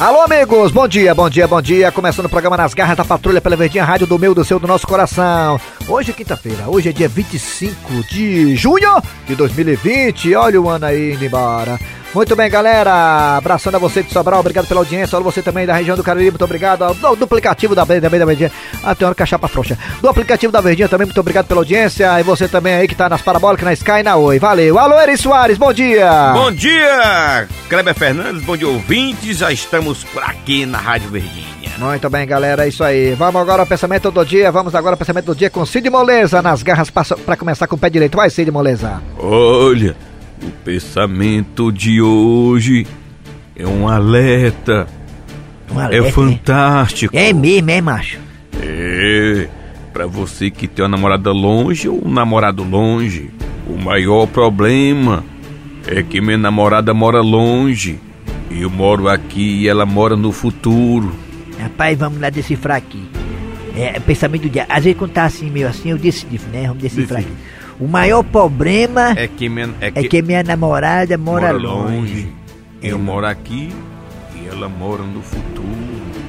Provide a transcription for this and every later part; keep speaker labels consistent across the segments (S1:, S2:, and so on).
S1: Alô, amigos, bom dia, bom dia, bom dia. Começando o programa Nas Garras da Patrulha pela Verdinha Rádio do meu, do seu, do nosso coração. Hoje é quinta-feira, hoje é dia 25 de junho de 2020. Olha o ano aí indo embora. Muito bem, galera. Abraçando a você de Sobral, obrigado pela audiência. Olha você também da região do Cariri, muito obrigado. Do, do aplicativo da, da, da Verdinha. Ah, tem hora que a chapa frouxa. Do aplicativo da Verdinha também, muito obrigado pela audiência. E você também aí que tá nas parabólicas, na Sky e na Oi. Valeu. Alô, Eri Soares, bom dia.
S2: Bom dia, Kleber Fernandes, bom dia, ouvintes. Já estamos por aqui na Rádio Verdinha.
S1: Muito bem, galera, é isso aí. Vamos agora ao pensamento do dia. Vamos agora ao pensamento do dia com Cid Moleza nas garras para começar com o pé direito. Vai, Cid Moleza.
S2: Olha, o pensamento de hoje é um alerta.
S1: Um alerta,
S2: é fantástico.
S1: É mesmo, é, macho?
S2: É. Pra você que tem uma namorada longe ou um namorado longe, o maior problema é que minha namorada mora longe. Eu moro aqui e ela mora no futuro.
S3: Rapaz, vamos lá decifrar aqui. É, pensamento do dia. Às vezes quando tá assim, meio assim, eu decifro, né? Vamos decifrar aqui. O maior problema
S2: É que minha, é
S3: é que minha namorada mora,
S2: mora
S3: longe.
S2: longe. Eu moro aqui e ela mora no futuro.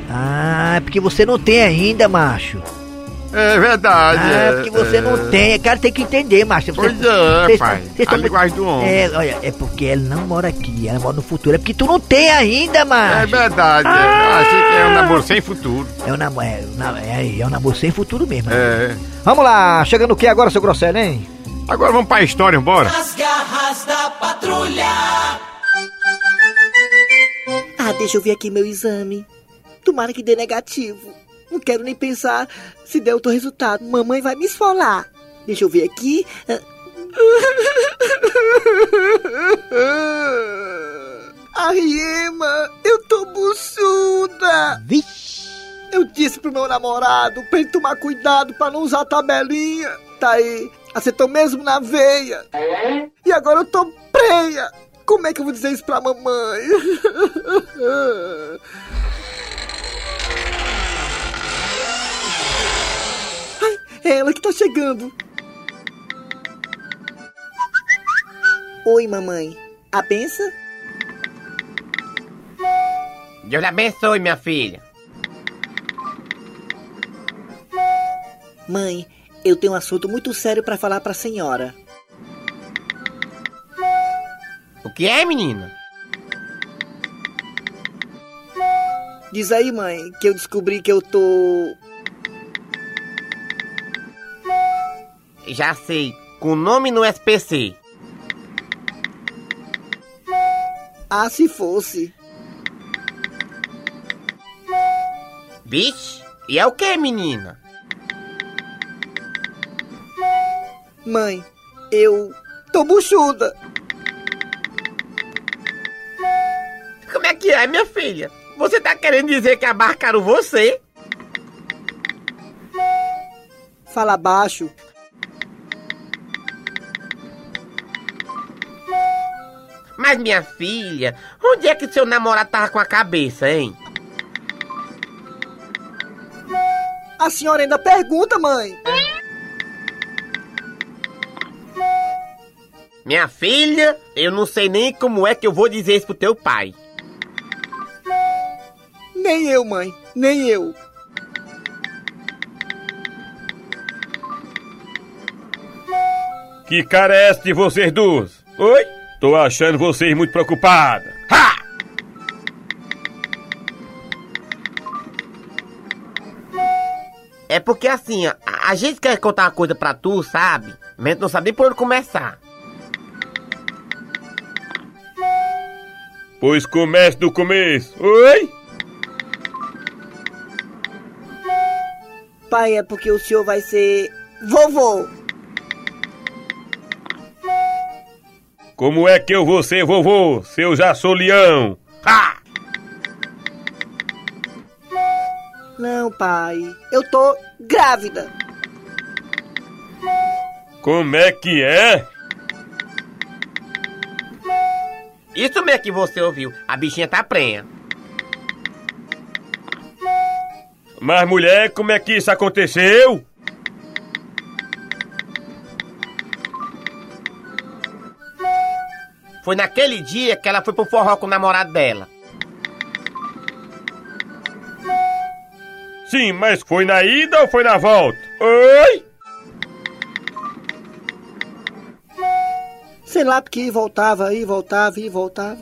S3: Ah, é porque você não tem ainda, macho.
S4: É verdade.
S3: Ah, é porque você não tem. Cara, tem que entender, macho. Você-
S4: Pois é,
S3: vocês-
S4: pai.
S3: vocês
S4: A
S3: tão-
S4: linguagem do homem.
S3: É, olha, é porque ela não mora aqui, ela mora no futuro. É porque tu não tem ainda,
S4: É
S3: macho.
S4: verdade. Eu achei que é um namoro sem futuro.
S3: É um namoro, é, é, é um namoro sem futuro mesmo.
S4: É.
S1: Vamos lá, chegando o que agora, seu Grosselho, hein?
S4: Agora vamos pra história, bora?
S5: As garras da patrulha.
S6: Ah, deixa eu ver aqui meu exame. Tomara que dê negativo. Não quero nem pensar se der outro resultado. Mamãe vai me esfolar. Deixa eu ver aqui. Arriema, eu tô buçuda.
S3: Vixe!
S6: Eu disse pro meu namorado pra ele tomar cuidado pra não usar tabelinha. Tá aí, acertou mesmo na veia. E agora eu tô preia. Como é que eu vou dizer isso pra mamãe? Ai, é ela que tá chegando. Oi, mamãe. A benção?
S7: Deus lhe abençoe, minha filha.
S6: Mãe, eu tenho um assunto muito sério pra falar pra senhora.
S7: O que é, menina?
S6: Diz aí, mãe, que eu descobri que eu tô.
S7: Já sei, com nome no SPC.
S6: Ah, se fosse.
S7: Vixe, e é o que, menina?
S6: Mãe, eu tô buchuda.
S7: Como é que é, minha filha? Você tá querendo dizer que abarcaram você?
S6: Fala baixo.
S7: Mas, minha filha, onde é que seu namorado tava com a cabeça, hein?
S6: A senhora ainda pergunta, mãe.
S7: Minha filha, eu não sei nem como é que eu vou dizer isso pro teu pai.
S6: Nem eu, mãe. Nem eu.
S2: Que cara é essa de vocês duas? Oi? Tô achando vocês muito preocupadas. Ha!
S7: É porque assim, ó, a a gente quer contar uma coisa pra tu, sabe? Mas a gente não sabe nem por onde começar.
S2: Pois comece do começo. Oi?
S6: Pai, é porque o senhor vai ser vovô.
S2: Como é que eu vou ser vovô se eu já sou leão? Ha!
S6: Não, pai. Eu tô grávida.
S2: Como é que é?
S7: Isso mesmo que você ouviu. A bichinha tá prenha.
S2: Mas, mulher, como é que isso aconteceu?
S7: Foi naquele dia que ela foi pro forró com o namorado dela.
S8: Sim, mas foi na ida ou foi na volta? Oi?
S6: Sei lá, porque ia, voltava, ia, voltava, ia, voltava.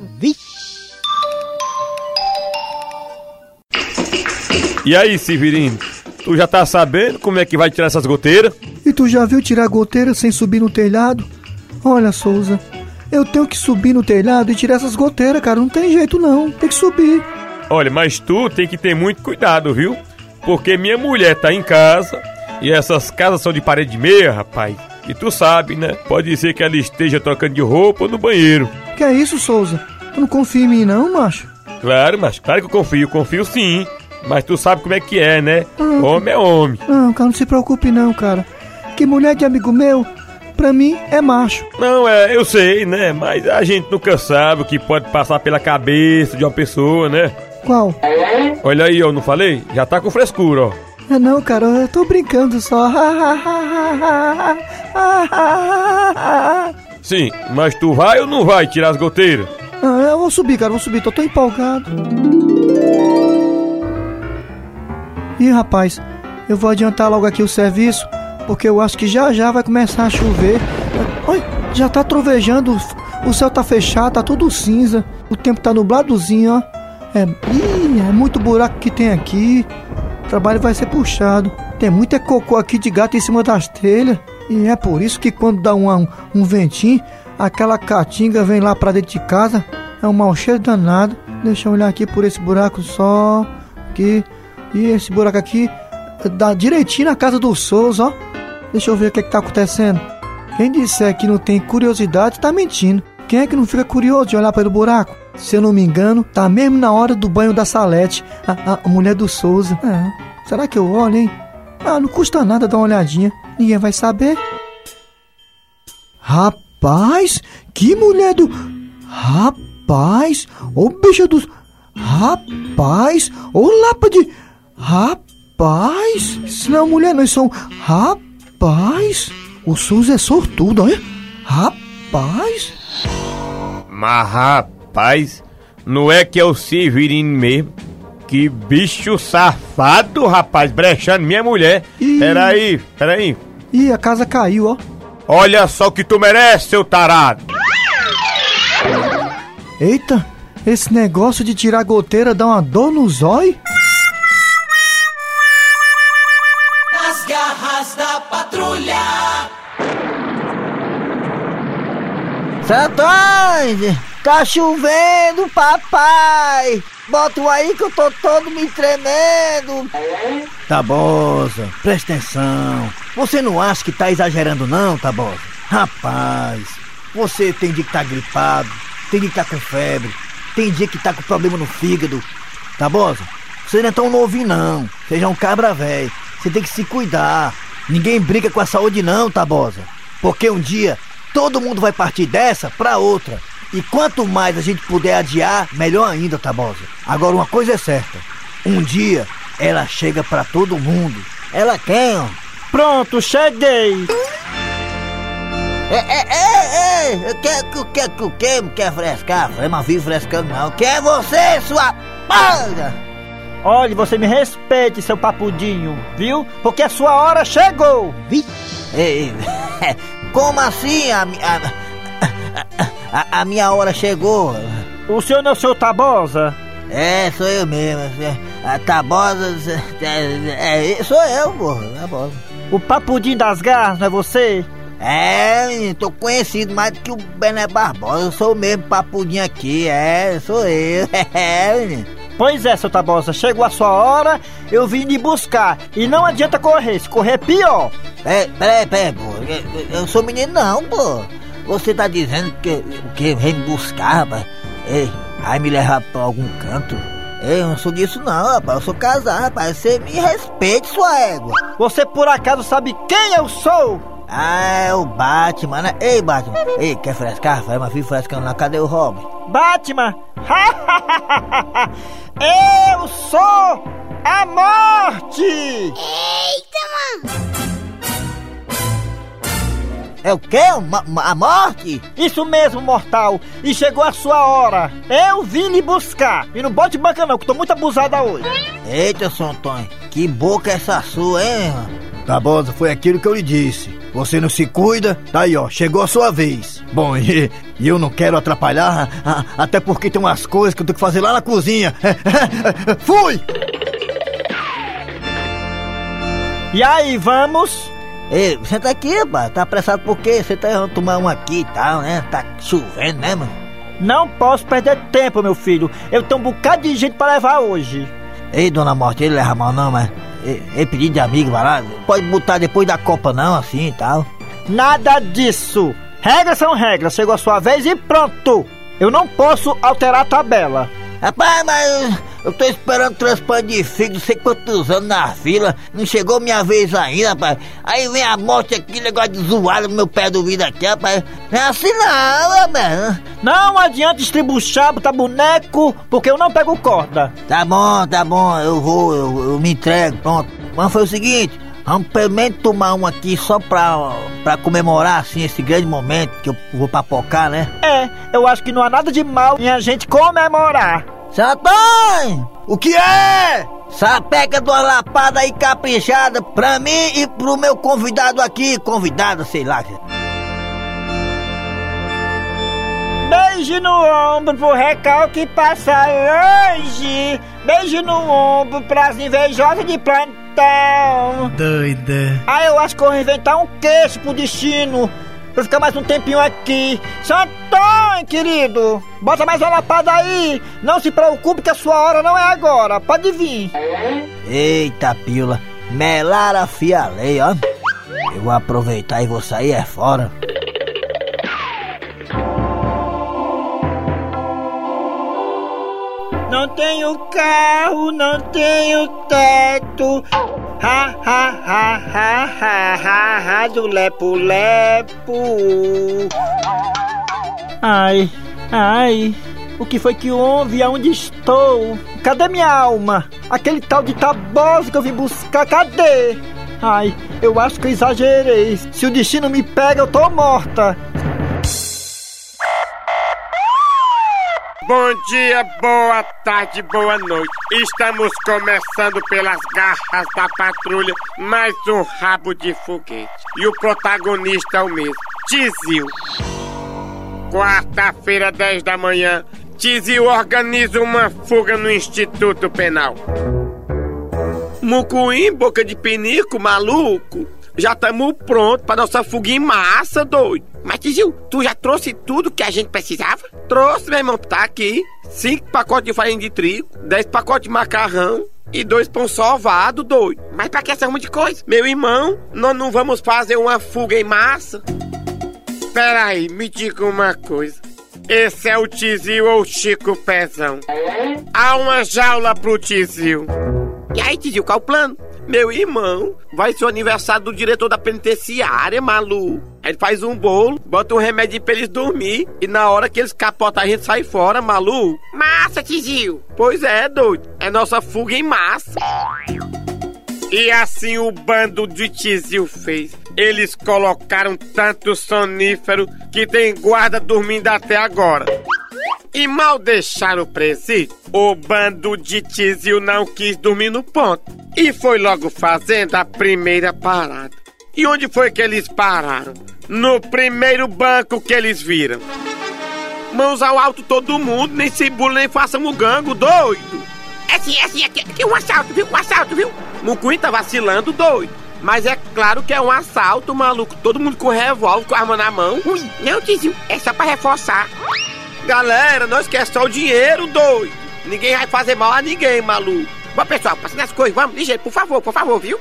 S8: E aí, Severino? Tu já tá sabendo como é que vai tirar essas goteiras?
S9: E tu já viu tirar goteira sem subir no telhado? Olha, Souza, eu tenho que subir no telhado e tirar essas goteiras, cara. Não tem jeito não, tem que subir.
S8: Olha, mas tu tem que ter muito cuidado, viu? Porque minha mulher tá em casa e essas casas são de parede meia, rapaz. E tu sabe, né? Pode ser que ela esteja trocando de roupa ou no banheiro.
S9: Que é isso, Souza? Tu não confia em mim não, macho?
S8: Claro, mas claro que eu confio, confio sim. Mas tu sabe como é que é, né?
S9: Ah.
S8: Homem é homem.
S9: Não, cara, não se preocupe não, cara. Que mulher de amigo meu, pra mim, é macho.
S8: Não, é, eu sei, né? Mas a gente nunca sabe o que pode passar pela cabeça de uma pessoa, né?
S9: Qual?
S8: Olha aí, eu não falei? Já tá com frescura, ó.
S9: É não, cara, eu tô brincando só.
S8: Sim, mas tu vai ou não vai tirar as goteiras?
S9: Ah, eu vou subir, cara, vou subir, tô tão empolgado. Ih, rapaz, eu vou adiantar logo aqui o serviço, porque eu acho que já já vai começar a chover. Oi, já tá trovejando, o céu tá fechado, tá tudo cinza, o tempo tá nubladozinho, ó. É, ih, é muito buraco que tem aqui. O trabalho vai ser puxado. Tem muita cocô aqui de gato em cima das telhas. E é por isso que quando dá um, um, um ventinho, aquela caatinga vem lá pra dentro de casa. É um mau cheiro danado. Deixa eu olhar aqui por esse buraco só. Aqui. E esse buraco aqui dá direitinho na casa do Souza, ó. Deixa eu ver o que, é que tá acontecendo. Quem disser que não tem curiosidade tá mentindo. Quem é que não fica curioso de olhar pelo buraco? Se eu não me engano, tá mesmo na hora do banho da Salete, a, a- a mulher do Souza. É. Será que eu olho, hein? Ah, não custa nada dar uma olhadinha. Ninguém vai saber. Rapaz, que mulher do. Rapaz, ô bicha dos. Rapaz, ô lapa de. Rapaz, isso não é mulher, não, isso é um. Rapaz, o Souza é sortudo, olha. Rapaz.
S8: Mas rapaz, não é que é o Severino mesmo? Que bicho safado, rapaz, brechando minha mulher.
S9: Ih.
S8: Peraí, peraí.
S9: Ih, a casa caiu, ó.
S8: Olha só o que tu merece, seu tarado.
S9: Eita, esse negócio de tirar goteira dá uma dor no zóio?
S5: Nas garras da patrulha.
S10: Santões, tá chovendo, papai. Bota aí que eu tô todo me tremendo. Tabosa, presta atenção. Você não acha que tá exagerando não, Tabosa? Rapaz, você tem dia que tá gripado, tem dia que tá com febre, tem dia que tá com problema no fígado. Tabosa, você não é tão novinho não. Seja um cabra velho. Você tem que se cuidar. Ninguém brinca com a saúde não, Tabosa. Porque um dia todo mundo vai partir dessa pra outra. E quanto mais a gente puder adiar, melhor ainda, Tabosa. Agora uma coisa é certa. Um dia ela chega pra todo mundo. Ela quem, ó?
S11: Pronto, cheguei.
S10: É, é, é, é, quer, quer, quer, quer, quer, quer frescar? Eu não vivo frescando não. Quer você, sua palha?
S11: Olhe, você me respeite, seu papudinho, viu? Porque a sua hora chegou.
S10: Vi? Ei, como assim a, a, a, a minha hora chegou?
S11: O senhor não é o seu Tabosa?
S10: É, sou eu mesmo. A Tabosa. É, é, sou eu, porra. Tabosa.
S11: O papudinho das garras, não é você?
S10: É, tô conhecido mais do que o Bené Barbosa. Eu sou o mesmo papudinho aqui, é, sou eu. É, menino.
S11: Pois é, seu Tabosa, chegou a sua hora, eu vim lhe buscar. E não adianta correr, se correr é pior.
S10: Peraí, peraí, peraí, pô. Eu, eu sou menino não, pô. Você tá dizendo que, que vem me buscar, rapaz? Ei, vai me levar pra algum canto? Ei, eu não sou disso não, rapaz. Eu sou casado, rapaz. Você me respeite, sua égua.
S11: Você por acaso sabe quem eu sou?
S10: Ah, é o Batman, né? Ei, Batman. Ei, quer frescar? Vai, mas filho frescando lá. Cadê o Robin?
S11: Batman! eu sou a morte!
S10: É o quê? Ma- ma- a morte?
S11: Isso mesmo, mortal! E chegou a sua hora! Eu vim lhe buscar! E não bote banca não, que tô muito abusada hoje!
S10: Eita, seu Antônio. Que boca é essa sua, hein?
S9: Tabosa, foi aquilo que eu lhe disse. Você não se cuida, tá aí ó, chegou a sua vez. Bom, e, e eu não quero atrapalhar, a- até porque tem umas coisas que eu tenho que fazer lá na cozinha. Fui!
S11: E aí, vamos?
S10: Ei, senta aqui, rapaz. Tá apressado por quê? Você tá indo tomar um aqui e tal, né? Tá chovendo, né, mano?
S11: Não posso perder tempo, meu filho. Eu tenho um bocado de gente pra levar hoje.
S10: Ei, dona Morte, ele leva mal não, mas... Ei, ei, pedido de amigo, vai lá. Pode botar depois da Copa não, assim e tal.
S11: Nada disso. Regras são regras. Chegou a sua vez e pronto. Eu não posso alterar a tabela.
S10: Rapaz, mas eu tô esperando transplante de fígado, não sei quantos anos na fila, não chegou minha vez ainda, rapaz. Aí vem a morte aqui, negócio de zoado no meu pé do vidro aqui, rapaz. Não é assim não, rapaz.
S11: Não adianta estribuchar, botar boneco, porque eu não pego corda.
S10: Tá bom, tá bom, eu vou, eu, eu me entrego, pronto. Mas foi o seguinte, vamos pelo menos tomar um aqui só pra, pra comemorar, assim, esse grande momento que eu vou papocar, né?
S11: É, eu acho que não há nada de mal em a gente comemorar.
S10: Antônio!
S9: O que é?
S10: Sapeca de uma lapada aí caprichada pra mim e pro meu convidado aqui, convidado, sei lá.
S11: Beijo no ombro pro recalque passa longe. Beijo no ombro pras invejosas de plantão.
S9: Doida.
S11: Ah, eu acho que eu vou inventar um queixo pro destino. Pra ficar mais um tempinho aqui. Seu querido, bota mais uma lapada aí. Não se preocupe que a sua hora não é agora. Pode vir.
S10: Eita, pila, melara fialei, ó. Eu vou aproveitar e vou sair é fora.
S11: Não tenho carro, não tenho teto. Ha, ha, ha, ha, ha, ha, ha, do lepo, lepo. Ai, ai, o que foi que houve? Aonde estou? Cadê minha alma? Aquele tal de tabosa que eu vim buscar, cadê? Ai, eu acho que eu exagerei. Se o destino me pega, eu tô morta.
S12: Bom dia, boa tarde, boa noite. Estamos começando pelas garras da patrulha mais um rabo de foguete. E o protagonista é o mesmo, Tizil. Quarta-feira, 10 da manhã, Tizil organiza uma fuga no Instituto Penal.
S7: Mucuim, boca de pinico, maluco. Já estamos prontos para nossa fuga em massa, doido.
S13: Mas, Tizil, tu já trouxe tudo que a gente precisava?
S7: Trouxe, meu irmão, tá aqui. Cinco pacotes de farinha de trigo, dez pacotes de macarrão e dois pão sovado, doido.
S13: Mas pra que essa arruma de coisa?
S7: Meu irmão, nós não vamos fazer uma fuga em massa?
S12: Peraí, me diga uma coisa. Esse é o Tizil ou o Chico Pezão? Há uma jaula pro Tizil.
S13: E aí, Tizil, qual o plano?
S7: Meu irmão, vai ser o aniversário do diretor da penitenciária, maluco. Ele faz um bolo, bota um remédio pra eles dormir e na hora que eles capotam a gente sai fora, maluco.
S13: Massa, Tizil!
S7: Pois é, doido. É nossa fuga em massa.
S12: E assim o bando de Tizil fez. Eles colocaram tanto sonífero que tem guarda dormindo até agora. E mal deixaram o presídio, o bando de Tizil não quis dormir no ponto. E foi logo fazendo a primeira parada. E onde foi que eles pararam? No primeiro banco que eles viram.
S7: Mãos ao alto todo mundo, nem se bula nem façam o gango, doido.
S13: É assim, é assim, aqui, aqui um assalto, viu? Um assalto, viu?
S7: Mucuim tá vacilando, doido. Mas é claro que é um assalto, maluco. Todo mundo com revólver, com arma na mão.
S13: Ui, não, Tizil, é só pra reforçar.
S7: Galera, nós quer só o dinheiro, doido. Ninguém vai fazer mal a ninguém, maluco.
S13: Bom, pessoal, passando as coisas, vamos, ligeiro, por favor, por favor, viu?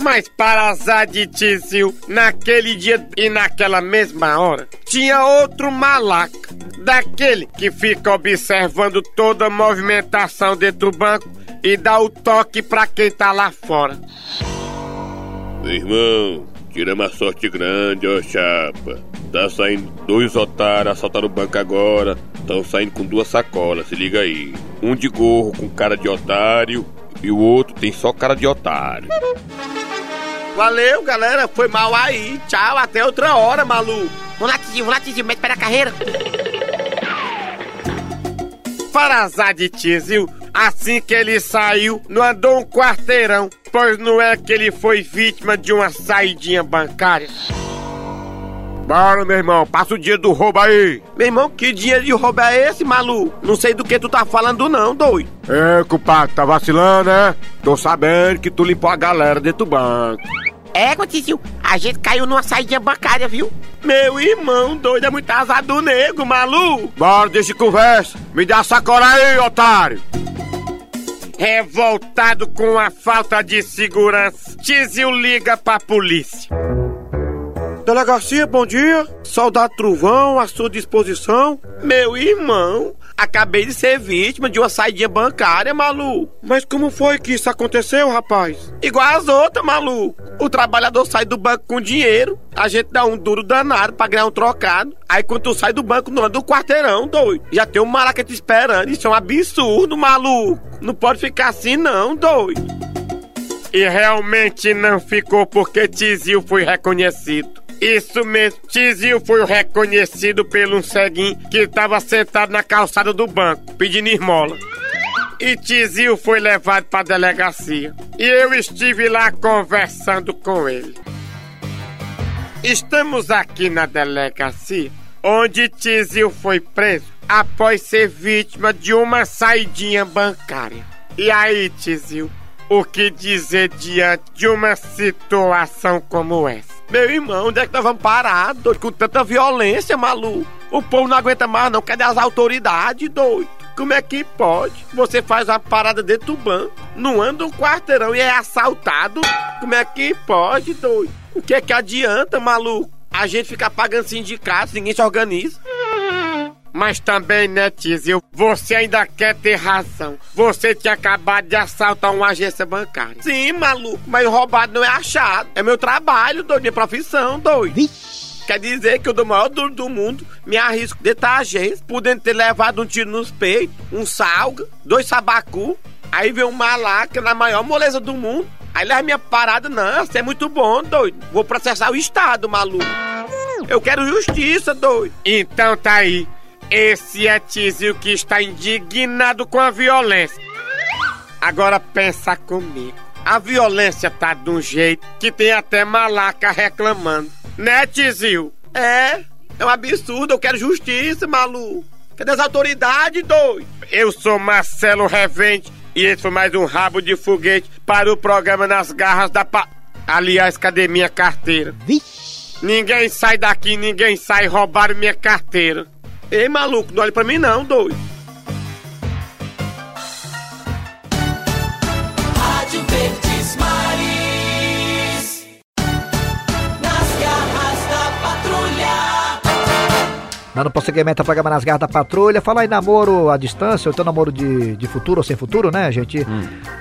S12: Mas para azar de Tizil, naquele dia e naquela mesma hora, tinha outro malaca. Daquele que fica observando toda a movimentação dentro do banco e dá o toque pra quem tá lá fora.
S2: Meu irmão, tira uma sorte grande, ó chapa. Tá saindo dois otários, assaltaram o banco agora. Estão saindo com duas sacolas, se liga aí. Um de gorro com cara de otário e o outro tem só cara de otário.
S7: Valeu, galera. Foi mal aí. Tchau, até outra hora, maluco.
S13: Vamos lá, Tizil, vamos lá, Tizil, mete pé na carreira.
S12: Para azar de Tizil, Assim que ele saiu, não andou um quarteirão, pois não é que ele foi vítima de uma saidinha bancária. Bora, meu irmão, passa o dia do roubo aí.
S7: Meu irmão, que dinheiro de roubo é esse, maluco? Não sei do que tu tá falando não, doido.
S12: É, culpado, tá vacilando, né? Tô sabendo que tu limpou a galera dentro do banco.
S13: É, Tizil, a gente caiu numa saída bancária, viu?
S7: Meu irmão, doido, é muito azar do nego, maluco.
S12: Bora, deixa de conversa. Me dá a sacola aí, otário. Revoltado com a falta de segurança, Tizil liga pra polícia.
S7: Delegacia, bom dia. Soldado Truvão, à sua disposição. Meu irmão, acabei de ser vítima de uma saidinha bancária, maluco.
S12: Mas como foi que isso aconteceu, rapaz?
S7: Igual as outras, maluco. O trabalhador sai do banco com dinheiro, a gente dá um duro danado pra ganhar um trocado. Aí quando tu sai do banco, não anda um quarteirão, doido. Já tem um maraca te esperando. Isso é um absurdo, maluco. Não pode ficar assim, não, doido.
S12: E realmente não ficou porque Tizil foi reconhecido. Isso mesmo, Tizil foi reconhecido pelo um ceguinho que estava sentado na calçada do banco, pedindo esmola. E Tizil foi levado para a delegacia. E eu estive lá conversando com ele. Estamos aqui na delegacia, onde Tizil foi preso após ser vítima de uma saidinha bancária. E aí, Tizil, o que dizer diante de uma situação como essa?
S7: Meu irmão, onde é que nós vamos parar, doido? Com tanta violência, maluco. O povo não aguenta mais, não. Cadê as autoridades, doido? Como é que pode? Você faz uma parada dentro do banco, não anda um quarteirão e é assaltado? Como é que pode, doido? O que é que adianta, maluco? A gente fica pagando sindicatos, ninguém se organiza.
S12: Mas também, né, Tizil, você ainda quer ter razão. Você tinha acabado de assaltar uma agência bancária.
S7: Sim, maluco, mas roubado não é achado. É meu trabalho, doido, minha profissão, doido. Quer dizer que eu dou o maior duro do mundo, me arrisco de estar agência, podendo ter levado um tiro nos peitos, um salga, dois sabacu, aí vem um malaca na maior moleza do mundo. Aí leva minha parada, não, você é muito bom, doido. Vou processar o Estado, maluco. Eu quero justiça, doido.
S12: Então tá aí. Esse é Tizil que está indignado com a violência. Agora pensa comigo. A violência tá de um jeito que tem até malaca reclamando. Né, Tizil?
S7: É, é um absurdo, eu quero justiça, maluco. Cadê as autoridades, doido?
S12: Eu sou Marcelo Revente e esse foi mais um rabo de foguete para o programa Nas Garras da Pa... Aliás, cadê minha carteira?
S10: Vixe.
S12: Ninguém sai daqui, ninguém sai roubar minha carteira.
S7: Ei, maluco, não olhe pra mim não, doido.
S1: Dando prosseguimento ao programa Nas Garras da Patrulha. Falar em namoro à distância, ou então namoro de, de futuro ou sem futuro, né, gente?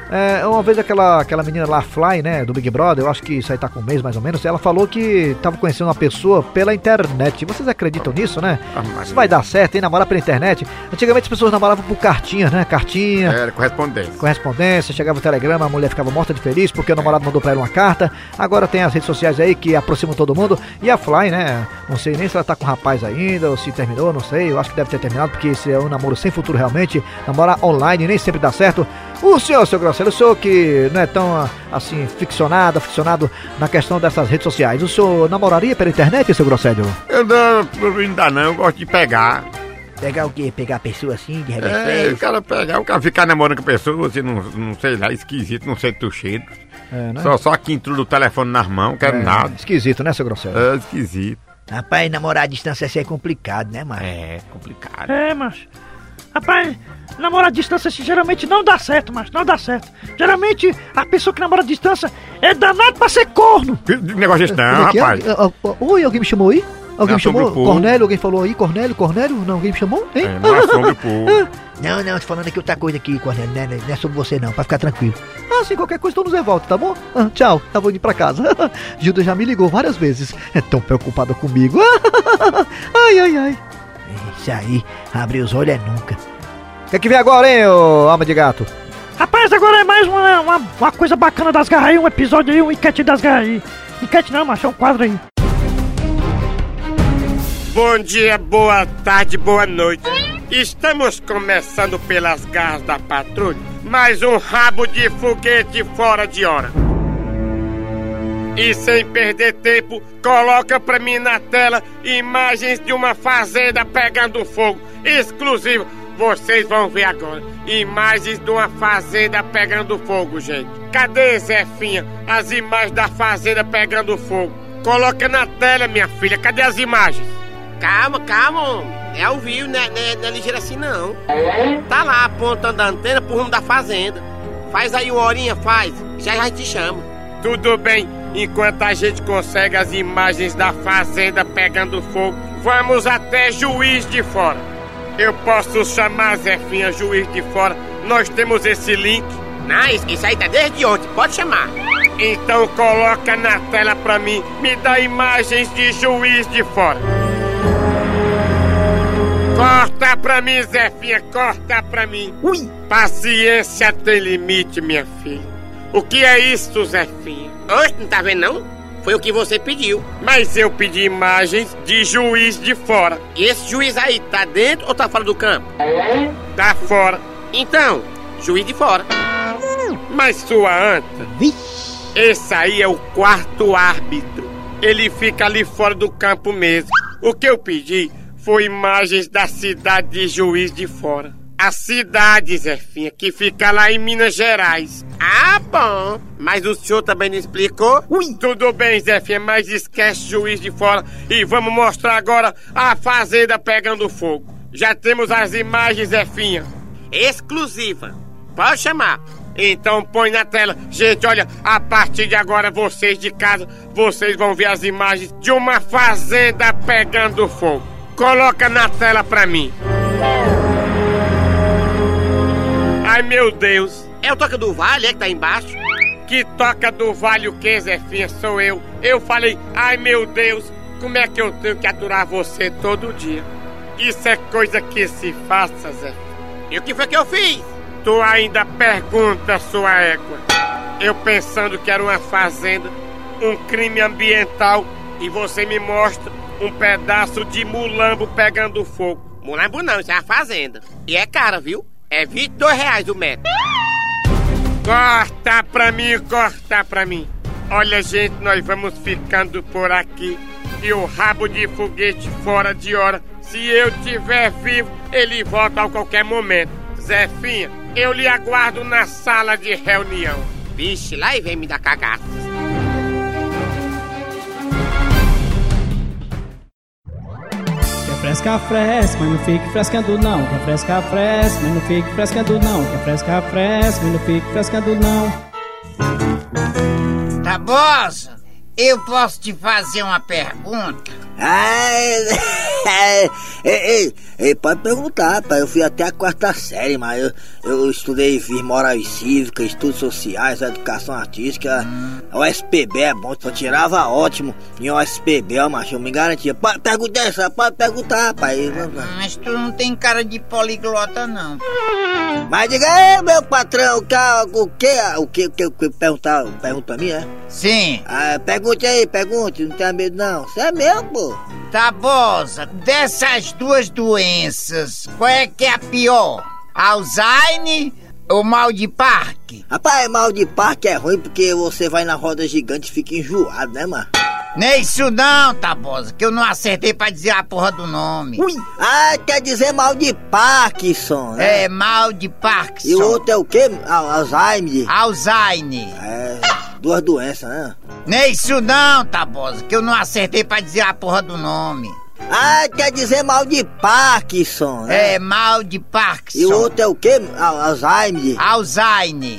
S1: É, uma vez aquela, aquela menina lá, Fly, né, do Big Brother, eu acho que isso aí tá com um mês mais ou menos, ela falou que tava conhecendo uma pessoa pela internet. Vocês acreditam nisso, né? Isso vai dar certo, hein? Namorar pela internet. Antigamente as pessoas namoravam por cartinha, né? Cartinha.
S12: Era correspondência.
S1: Correspondência, chegava o telegrama, a mulher ficava morta de feliz porque o namorado mandou pra ela uma carta. Agora tem as redes sociais aí que aproximam todo mundo. E a Fly, né? Não sei nem se ela tá com um rapaz ainda ou se terminou, não sei. Eu acho que deve ter terminado porque esse é um namoro sem futuro realmente. Namorar online nem sempre dá certo. O senhor, seu Grosselho, o senhor que não é tão assim ficcionado, aficionado na questão dessas redes sociais, o senhor namoraria pela internet, seu Grosselho?
S12: Eu não, ainda não, eu gosto de pegar.
S10: Pegar o quê? Pegar a pessoa assim, de
S12: É,
S10: revés?
S12: o cara pegar, o cara ficar namorando com a pessoa, assim, não, não sei lá, esquisito, não sei do cheiro.
S1: É, né?
S12: Só, só aqui intrudo o telefone nas mãos, não quero
S1: É,
S12: nada.
S1: Esquisito, né, seu Grosselho?
S12: É esquisito.
S10: Rapaz, namorar à distância assim é complicado, né, mano?
S12: É, complicado.
S14: É, mas. Rapaz, namorar à distância assim, geralmente não dá certo, mas não dá certo. Geralmente a pessoa que namora à distância é danado pra ser corno.
S12: Que negócio desse não,
S1: Como é que é?
S12: rapaz.
S1: Oi, alguém me chamou aí? Alguém me chamou?
S12: o povo.
S1: Cornélio, alguém falou aí? Cornélio, Cornélio? Não, alguém me chamou? Hein?
S12: É, não é sobre o povo.
S10: Não, não, tô falando aqui outra coisa aqui, Cornélio. Não, é- não é sobre você não, pra ficar tranquilo.
S1: Ah, sim, qualquer coisa, então nos revolta, tá bom? Ah, tchau, eu vou indo pra casa. Gilda já me ligou várias vezes. É tão preocupada comigo. ai, ai, ai.
S10: Isso aí, abrir os olhos é nunca.
S1: O que é que vem agora, hein, ô alma de gato?
S14: Rapaz, agora é mais uma, uma, uma coisa bacana das garras aí, um episódio aí, um enquete das garras aí. Enquete não, mas é um quadro aí.
S12: Bom dia, boa tarde, boa noite. Estamos começando pelas garras da patrulha. Mais um rabo de foguete fora de hora. E sem perder tempo, coloca pra mim na tela imagens de uma fazenda pegando fogo. Exclusivo. Vocês vão ver agora. Imagens de uma fazenda pegando fogo, gente. Cadê, Zefinha? As imagens da fazenda pegando fogo. Coloca na tela, minha filha. Cadê as imagens?
S13: Calma, calma, homem. É ao vivo, não é, não é- não é ligeiro assim não. Tá lá apontando a antena pro rumo da fazenda. Faz aí uma horinha, faz. Já já te chama.
S12: Tudo bem, enquanto a gente consegue as imagens da fazenda pegando fogo, vamos até Juiz de Fora. Eu posso chamar Zefinha Juiz de Fora. Nós temos esse link.
S13: Não, isso, isso aí tá desde ontem. Pode chamar.
S12: Então coloca na tela pra mim. Me dá imagens de Juiz de Fora. Corta pra mim, Zefinha, corta pra mim. Ui. Paciência tem limite, minha filha. O que é isso, Zefinha?
S13: Oxe, não tá vendo não? Foi o que você pediu.
S12: Mas eu pedi imagens de juiz de fora.
S13: E esse juiz aí tá dentro ou tá fora do campo?
S12: Tá fora.
S13: Então, juiz de fora.
S12: Mas sua anta. Esse aí é o quarto árbitro. Ele fica ali fora do campo mesmo. O que eu pedi foi imagens da cidade de Juiz de Fora. A cidade, Zefinha, que fica lá em Minas Gerais.
S13: Ah, bom. Mas o senhor também não explicou?
S12: Ui, tudo bem, Zefinha, mas esquece Juiz de Fora e vamos mostrar agora a fazenda pegando fogo. Já temos as imagens, Zefinha.
S13: Exclusiva. Pode chamar.
S12: Então põe na tela. Gente, olha, a partir de agora vocês de casa, vocês vão ver as imagens de uma fazenda pegando fogo. Coloca na tela pra mim. Ai meu Deus,
S13: É o Toca do Vale, é que tá embaixo?
S12: que toca do vale o que, Zefinha? Sou eu. Eu falei, ai meu Deus, como é que eu tenho que aturar você todo dia? Isso é coisa que se faça, Zé.
S13: E o que foi que eu fiz?
S12: Tu ainda pergunta, sua égua. Eu pensando que era uma fazenda, um crime ambiental, e você me mostra um pedaço de mulambo pegando fogo.
S13: Mulambo não, isso é a fazenda. E é cara, viu? É 22 reais o metro.
S12: Corta pra mim, corta pra mim. Olha, gente, nós vamos ficando por aqui. E o rabo de foguete fora de hora. Se eu tiver vivo, ele volta a qualquer momento. Zefinha, eu lhe aguardo na sala de reunião.
S13: Vixe, lá e vem me dar cagaço.
S15: Fresca, fresca, mas não fique frescando não. Quer fresca, fresca, mas não fique frescando não. Quer fresca, fresca, mas não fique frescando não.
S16: Tabosa, eu posso te fazer uma pergunta?
S10: Ai, ei, ei, ei, pode perguntar, pai. Eu fui até a quarta série, mas eu, eu estudei, fiz moral e cívica, estudos sociais, educação artística. O SPB é bom, só tirava ótimo em OSPB, ó, macho, eu me garantia. Pode perguntar essa, pode perguntar, pai.
S16: Mas tu não tem cara de poliglota, não.
S10: Mas diga aí, meu patrão, o que, o que, o que, o que perguntar, pergunta pra mim, é?
S16: Sim.
S10: Ah, pergunte aí, pergunte, não tenha medo não. Você é meu, pô.
S16: Tabosa, dessas duas doenças, qual é que é a pior? Alzheimer ou mal de parque?
S10: Rapaz, mal de parque é ruim porque você vai na roda gigante e fica enjoado, né, mano?
S16: É isso não, Tabosa, que eu não acertei pra dizer a porra do nome.
S10: Ui. Ah, quer dizer mal de Parkinson, né?
S16: É, mal de Parkinson.
S10: E o outro é o quê? Al- Alzheimer?
S16: Alzheimer.
S10: É, duas doenças, né?
S16: É isso não, Tabosa, que eu não acertei pra dizer a porra do nome.
S10: Ah, quer dizer mal de Parkinson, né?
S16: É, mal de Parkinson.
S10: E o outro é o quê? Al- Alzheimer?
S16: Alzheimer.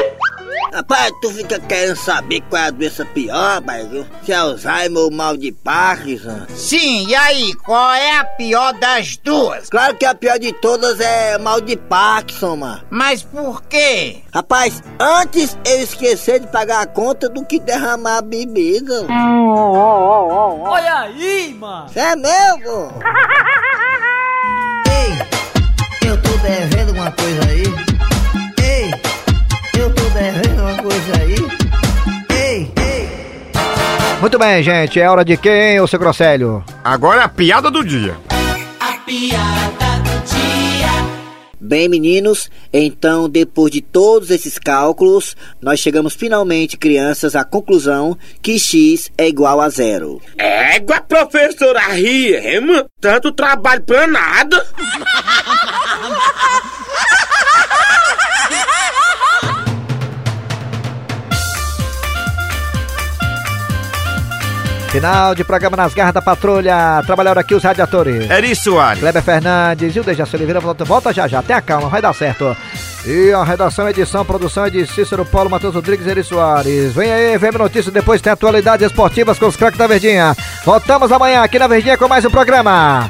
S10: Rapaz, tu fica querendo saber qual é a doença pior, rapaz, viu? Se é Alzheimer ou mal de Parkinson.
S16: Sim, e aí, qual é a pior das duas?
S10: Claro que a pior de todas é mal de Parkinson, mano.
S16: Mas por quê?
S10: Rapaz, antes eu esquecer de pagar a conta do que derramar a bebida.
S17: Olha aí, mano.
S10: Cê é meu, pô. Ei, eu tô devendo
S1: Muito bem, gente. É hora de quem, ô seu Grosselho?
S12: Agora é a piada do dia.
S5: A piada do dia.
S10: Bem, meninos, então depois de todos esses cálculos, nós chegamos finalmente, crianças, à conclusão que x é igual a zero.
S12: Égua, professora Riema, tanto trabalho pra nada.
S1: Final de programa nas garras da patrulha. Trabalharam aqui os radiadores.
S4: Eri Soares.
S1: Kleber Fernandes e o Dejaci Oliveira volta, volta já já. Tenha calma, vai dar certo. E a redação, edição, produção é de Cícero Paulo, Matheus Rodrigues e Eri Soares. Vem aí, vem notícias, depois tem atualidades esportivas com os craques da Verdinha. Voltamos amanhã aqui na Verdinha com mais um programa.